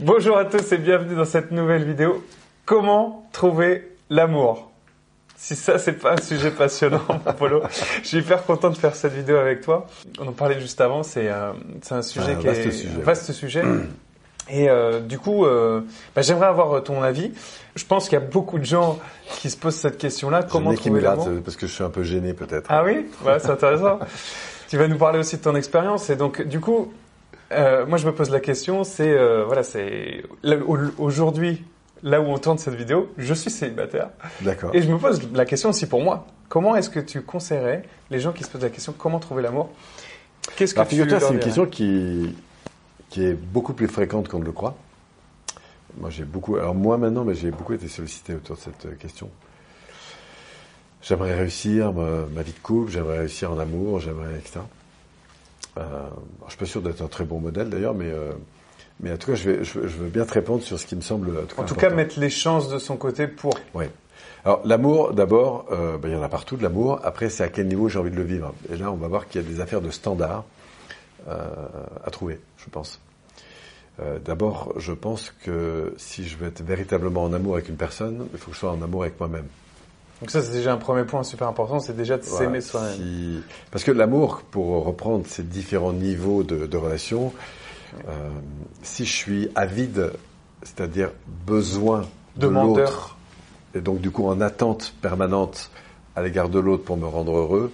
Bonjour à tous et bienvenue dans cette nouvelle vidéo. Comment trouver l'amour? Si ça c'est pas un sujet passionnant, Polo, je suis hyper content de faire cette vidéo avec toi. On en parlait juste avant, c'est euh, un sujet Un qui vaste est sujet. vaste sujet. Et euh, du coup, euh, bah, j'aimerais avoir ton avis. Je pense qu'il y a beaucoup de gens qui se posent cette question-là. Comment ai qui me trouver l'amour? grattent, parce que je suis un peu gêné peut-être. Ah oui, ouais, c'est intéressant. tu vas nous parler aussi de ton expérience et donc du coup, euh, moi je me pose la question, c'est euh, voilà, c'est aujourd'hui là où on tourne cette vidéo, je suis célibataire D'accord. et je me pose la question aussi pour moi. Comment est-ce que tu conseillerais les gens qui se posent la question comment trouver l'amour? Qu'est-ce que Alors, tu figure-toi, leur c'est une question qui, qui est beaucoup plus fréquente qu'on ne le croit. Moi, j'ai beaucoup, alors moi maintenant, mais j'ai beaucoup été sollicité autour de cette question. J'aimerais réussir ma, ma vie de couple, j'aimerais réussir en amour, j'aimerais, etc. Euh, je suis pas sûr d'être un très bon modèle d'ailleurs, mais, euh, mais en tout cas, je, vais, je, veux- je veux bien te répondre sur ce qui me semble. En tout cas, En tout cas, important. mettre les chances de son côté pour. Oui. Alors l'amour, d'abord, euh, ben, il y en a partout de l'amour. Après, c'est à quel niveau j'ai envie de le vivre. Et là, on va voir qu'il y a des affaires de standard euh, à trouver, je pense. Euh, d'abord, je pense que si je veux être véritablement en amour avec une personne, il faut que je sois en amour avec moi-même. Donc ça c'est déjà un premier point super important, c'est déjà de Voilà. s'aimer soi-même. Si- Parce que l'amour, pour reprendre ces différents niveaux de, de relation, euh, si je suis avide, c'est-à-dire besoin de l'autre, et donc du coup en attente permanente à l'égard de l'autre pour me rendre heureux,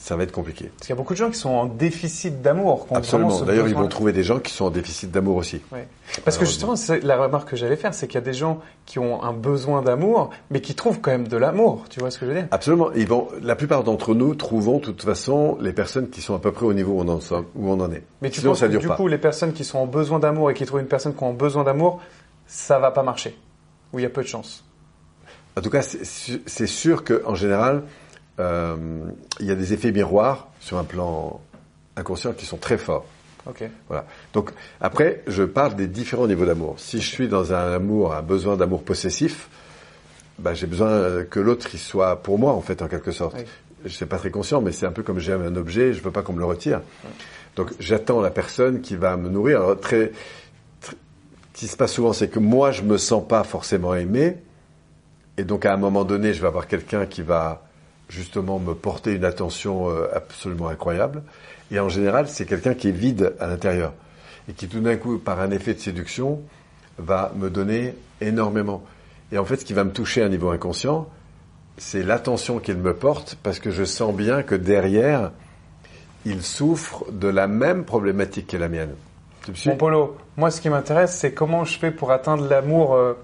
ça va être compliqué. Parce qu'il y a beaucoup de gens qui sont en déficit d'amour. Absolument. D'ailleurs, ils vont trouver des gens qui sont en déficit d'amour aussi. Ouais. Parce que justement, la remarque que j'allais faire, c'est qu'il y a des gens qui ont un besoin d'amour, mais qui trouvent quand même de l'amour. Tu vois ce que je veux dire? Absolument. Ils vont, la plupart d'entre nous trouvons de toute façon les personnes qui sont à peu près au niveau où on en, sommes- où on en est. Mais tu Sinon, penses ça que dure du pas. coup, les personnes qui sont en besoin d'amour et qui trouvent une personne qui a besoin d'amour, ça va pas marcher? Ou il y a peu de chance En tout cas, c'est sûr qu'en général, euh, il y a des effets miroirs sur un plan inconscient qui sont très forts. Ok. Voilà. Donc après, je parle des différents niveaux d'amour. Si je suis dans un amour, un besoin d'amour possessif, bah, j'ai besoin euh, que l'autre il soit pour moi en fait en quelque sorte. Oui. Je suis pas très conscient, mais c'est un peu comme j'aime un objet, je veux pas qu'on me le retire. Donc j'attends la personne qui va me nourrir. Alors, très, très- ce qui se passe souvent, c'est que moi je me sens pas forcément aimé, et donc à un moment donné, je vais avoir quelqu'un qui va justement me porter une attention euh, absolument incroyable. Et en général, c'est quelqu'un qui est vide à l'intérieur et qui tout d'un coup, par un effet de séduction, va me donner énormément. Et en fait, ce qui va me toucher à un niveau inconscient, c'est l'attention qu'il me porte parce que je sens bien que derrière, il souffre de la même problématique que la mienne. Bon, Polo, moi, ce qui m'intéresse, c'est comment je fais pour atteindre l'amour, euh,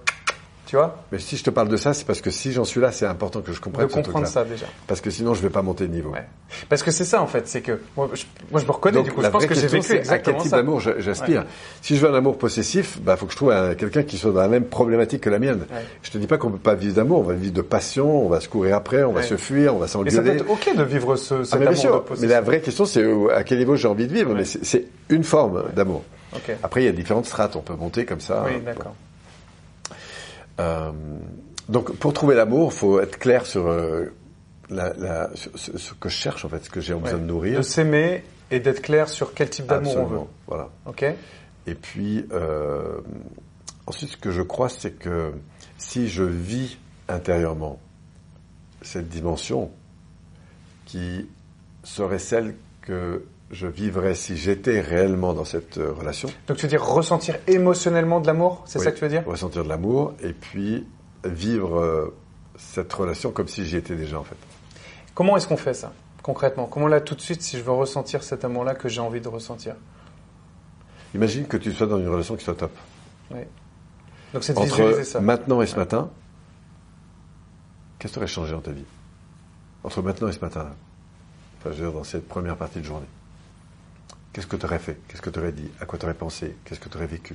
tu vois Mais si je te parle de ça, c'est parce que si j'en suis là, c'est important que je De comprenne ce comprendre ça déjà. Parce que sinon, je vais pas monter de niveau. Ouais. Parce que c'est ça, en fait, c'est que moi je, moi, je me reconnais, Donc, du coup, la je pense que j'ai vécu c'est à exactement quel type ça. d'amour j'aspire. Si je veux un amour possessif, bah, faut que je trouve un- quelqu'un qui soit dans la même problématique que la mienne. Ouais. Je te dis pas qu'on peut pas vivre d'amour, on va vivre de passion, on va se courir après, on va se fuir, on va Et ça peut s'engueuler. être ok de vivre ce, cet Ah, mais amour de sûr. Mais la vraie question, c'est à quel niveau j'ai envie de vivre. Mais c'est- une forme d'amour. Après, il y a différentes strates. On peut monter comme ça. Oui, d'accord. Euh, donc, pour trouver l'amour, faut être clair sur, euh, la, la- sur ce, ce que je cherche, en fait, ce que j'ai besoin Ouais. de nourrir. De s'aimer et d'être clair sur quel type d'amour on veut. Voilà. Ok Et puis, euh, ensuite, ce que je crois, c'est que si je vis intérieurement cette dimension qui serait celle que je vivrais si j'étais réellement dans cette euh, relation, Donc tu veux dire ressentir émotionnellement de l'amour C'est Oui. ça que tu veux dire? ressentir de l'amour, et puis vivre euh, cette relation comme si j'y étais déjà en fait. Comment est-ce qu'on fait ça concrètement? Comment là tout de suite si je veux ressentir cet amour-là que j'ai envie de ressentir? Imagine que tu sois dans une relation qui soit top. Donc c'est de visualiser Entre ça. maintenant et ce matin, qu'est-ce qui aurait changé dans ta vie? Entre maintenant et ce matin, là. enfin je veux dire dans cette première partie de journée. Qu'est-ce que tu aurais fait? Qu'est-ce que tu aurais dit? À quoi tu aurais pensé? Qu'est-ce que tu aurais vécu?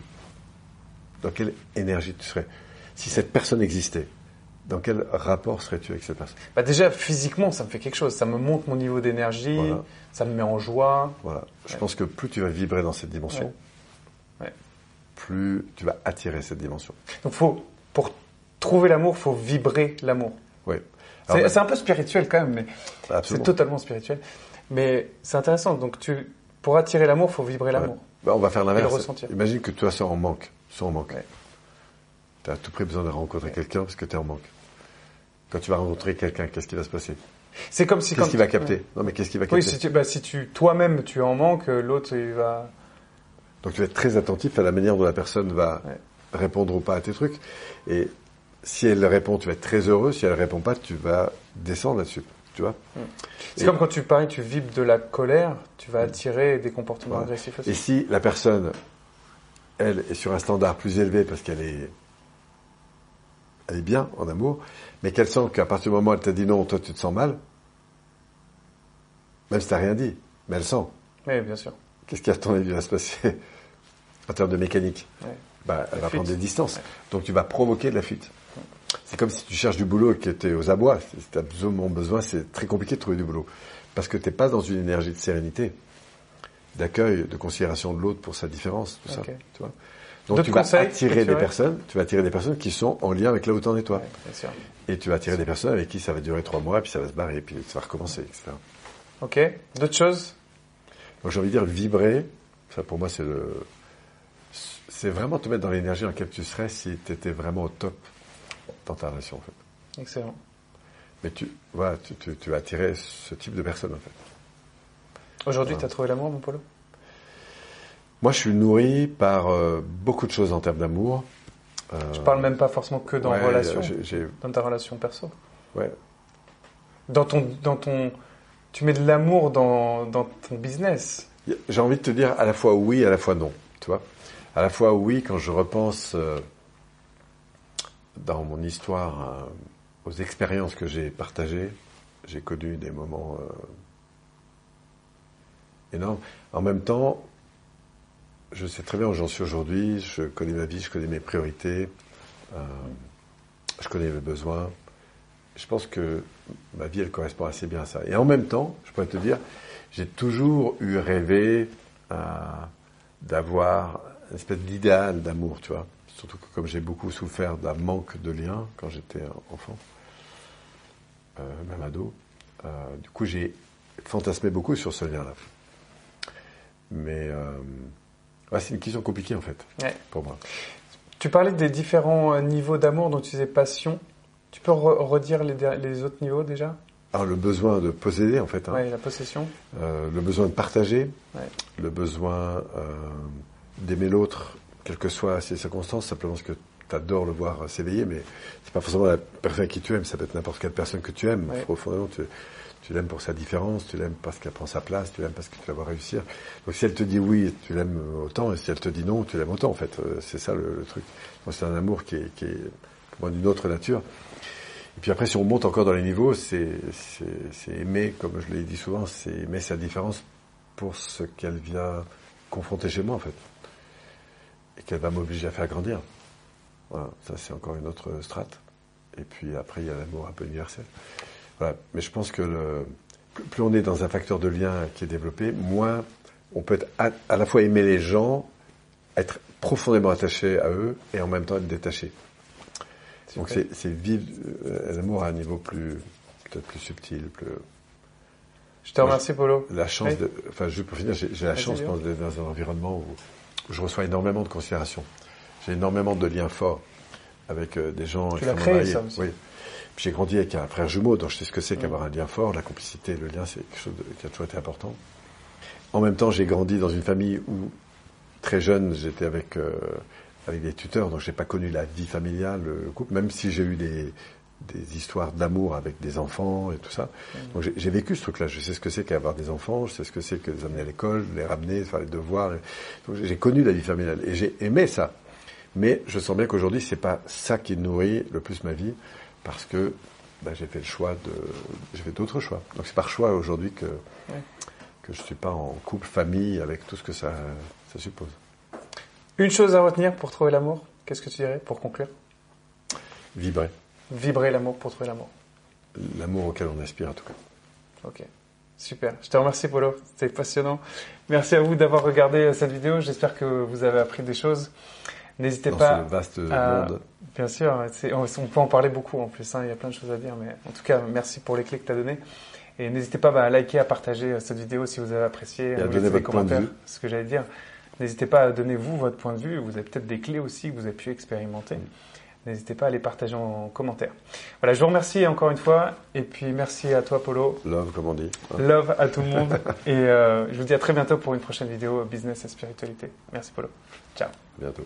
Dans quelle énergie tu serais? Si cette personne existait, dans quel rapport serais-tu avec cette personne? Bah déjà physiquement ça me fait quelque chose, ça me monte mon niveau d'énergie, Voilà. ça me met en joie. Voilà. Je Ouais. pense que plus tu vas vibrer dans cette dimension, Ouais. Ouais. plus tu vas attirer cette dimension. Donc faut pour trouver l'amour, faut vibrer l'amour. Oui. C'est un peu spirituel quand même, mais c'est totalement spirituel. Mais c'est intéressant. Donc tu Pour attirer l'amour, il faut vibrer l'amour. Bah, on va faire l'inverse. ressentir. Imagine que toi, c'est en manque. C'est en manque. Ouais. Tu as à tout prix besoin de rencontrer Ouais. quelqu'un parce que tu es en manque. Quand tu vas rencontrer quelqu'un, qu'est-ce qui va se passer? C'est comme si Qu'est-ce qu'il va capter? Non, mais qu'est-ce qu'il va Oui, capter? si tu, bah, si tu toi-même tu en manques, euh, l'autre il va. Donc tu vas être très attentif à la manière dont la personne va Ouais. répondre ou pas à tes trucs. Et si elle répond, tu vas être très heureux. Si elle répond pas, tu vas descendre là-dessus. Tu vois C'est Et- comme quand tu paries, tu vibres de la colère, tu vas attirer des comportements agressifs Et aussi. si la personne, elle, est sur un standard plus élevé parce qu'elle est, elle est bien en amour, mais qu'elle sent qu'à partir du moment où elle t'a dit non, toi tu te sens mal, même si t'as rien dit, mais elle sent. Oui, bien sûr. Qu'est-ce qui à ton avis va se passer en termes de mécanique? Ouais. bah, Elle La va fuite. prendre des distances. Ouais. Donc tu vas provoquer de la fuite. C'est comme si tu cherches du boulot et que tu es aux abois. Si tu as absolument besoin, c'est très compliqué de trouver du boulot. Parce que tu n'es pas dans une énergie de sérénité, d'accueil, de considération de l'autre pour sa différence, tout ça. Ok. Tu vois Donc tu vas attirer des personnes, tu vas attirer des personnes qui sont en lien avec là où t'en es toi. Ouais, bien sûr. Et tu vas attirer des personnes avec qui ça va durer trois mois, puis ça va se barrer, puis ça va recommencer, etc. Ok. D'autres choses? Donc j'ai envie de dire vibrer, ça pour moi c'est le c'est vraiment te mettre dans l'énergie dans laquelle tu serais si tu étais vraiment au top dans ta relation en fait. Excellent. Mais tu voilà, tu, tu, tu vas attirer ce type de personne en fait. Aujourd'hui, Ouais. tu as trouvé l'amour, mon Polo? Moi je suis nourri par euh, beaucoup de choses en termes d'amour. Euh, Je parle même pas forcément que dans ouais, relation, dans ta relation perso. ouais, Dans ton, dans ton, tu mets de l'amour dans, dans ton business. J'ai envie de te dire à la fois oui, à la fois non. Tu vois À la fois oui, quand je repense euh, dans mon histoire euh, aux expériences que j'ai partagées, j'ai connu des moments euh, énormes. En même temps, je sais très bien où j'en suis aujourd'hui, je connais ma vie, je connais mes priorités, euh, je connais mes besoins. Je pense que ma vie, elle correspond assez bien à ça. Et en même temps, je pourrais te dire, j'ai toujours eu rêvé d'avoir une espèce d'idéal d'amour, tu vois. Surtout que comme j'ai beaucoup souffert d'un manque de lien quand j'étais enfant, euh, même ado, euh, du coup j'ai fantasmé beaucoup sur ce lien-là. Mais euh, ouais, c'est une question compliquée en fait, Ouais. pour moi. Tu parlais des différents euh, niveaux d'amour dont tu disais passion. Tu peux re- redire les, autres niveaux déjà? Alors le besoin de posséder en fait, hein. Ouais, la possession. Le besoin de partager, le besoin d'aimer l'autre, quelles que soient ses circonstances, simplement parce que tu adores le voir s'éveiller, mais c'est pas forcément la personne qui tu aimes, ça peut être n'importe quelle personne que tu aimes. Ouais. Profondément, tu, tu l'aimes pour sa différence, tu l'aimes parce qu'elle prend sa place, tu l'aimes parce que tu la vois réussir. Donc si elle te dit oui, tu l'aimes autant, et si elle te dit non, tu l'aimes autant en fait. Euh, C'est ça le, le truc. C'est un amour qui est, qui est pour moi d'une autre nature. Et puis après, si on monte encore dans les niveaux, c'est c'est- c'est aimer, comme je l'ai dit souvent, c'est aimer sa différence pour ce qu'elle vient confronter chez moi, en fait. Et qu'elle va m'obliger à faire grandir. Voilà, ça c'est encore une autre strate. Et puis après, il y a l'amour un peu universel. Voilà. Mais je pense que le, plus- on est dans un facteur de lien qui est développé, moins on peut être à, à la fois aimer les gens, être profondément attaché à eux, et en même temps être détaché. Donc c'est vivre euh, l'amour à un niveau plus peut-être plus subtil, plus Je te remercie, Polo. la chance Oui. de enfin juste pour finir, j'ai la chance je Léo. pense d'être dans un environnement où je reçois énormément de considération. J'ai énormément de liens forts avec euh, des gens Tu qui l'as créé, mariés. ça aussi. Oui. J'ai grandi avec un frère jumeau, donc je sais ce que c'est qu'avoir un lien fort, la complicité, le lien, c'est quelque chose de- qui a toujours été important. En même temps, j'ai grandi dans une famille où très jeune, j'étais avec euh, avec des tuteurs, donc j'ai pas connu la vie familiale, le couple, même si j'ai eu des des histoires d'amour avec des enfants et tout ça. Donc j'ai- vécu ce truc-là. Je sais ce que c'est qu'avoir des enfants, je sais ce que c'est que les amener à l'école, les ramener, faire les devoirs. Donc j'ai connu la vie familiale et j'ai aimé ça. Mais je sens bien qu'aujourd'hui c'est pas ça qui nourrit le plus ma vie parce que bah, j'ai fait le choix de, j'ai fait d'autres choix. Donc c'est par choix aujourd'hui que que je suis pas en couple, famille, avec tout ce que ça ça suppose. Une chose à retenir pour trouver l'amour, qu'est-ce que tu dirais pour conclure? Vibrer, Vibrer l'amour pour trouver l'amour. l'amour auquel on aspire en tout cas. Ok, super. Je te remercie, Polo. C'était passionnant. Merci à vous d'avoir regardé euh, cette vidéo. J'espère que vous avez appris des choses. N'hésitez Dans pas. ce vaste à- monde. Bien sûr, c'est- on, peut en parler beaucoup en plus. hein, il y a plein de choses à dire, mais en tout cas, merci pour les clés que tu as données. Et n'hésitez pas bah, à liker, à partager cette vidéo si vous avez apprécié, à à donner votre point de commentaires, vue. ce que j'allais dire. N'hésitez pas à donner vous votre point de vue. Vous avez peut-être des clés aussi que vous avez pu expérimenter. N'hésitez pas à les partager en commentaire. Voilà, je vous remercie encore une fois. Et puis merci à toi, Polo. Love, comme on dit. Love à tout le monde. Et euh, je vous dis à très bientôt pour une prochaine vidéo Business et Spiritualité. Merci, Polo. Ciao. À bientôt.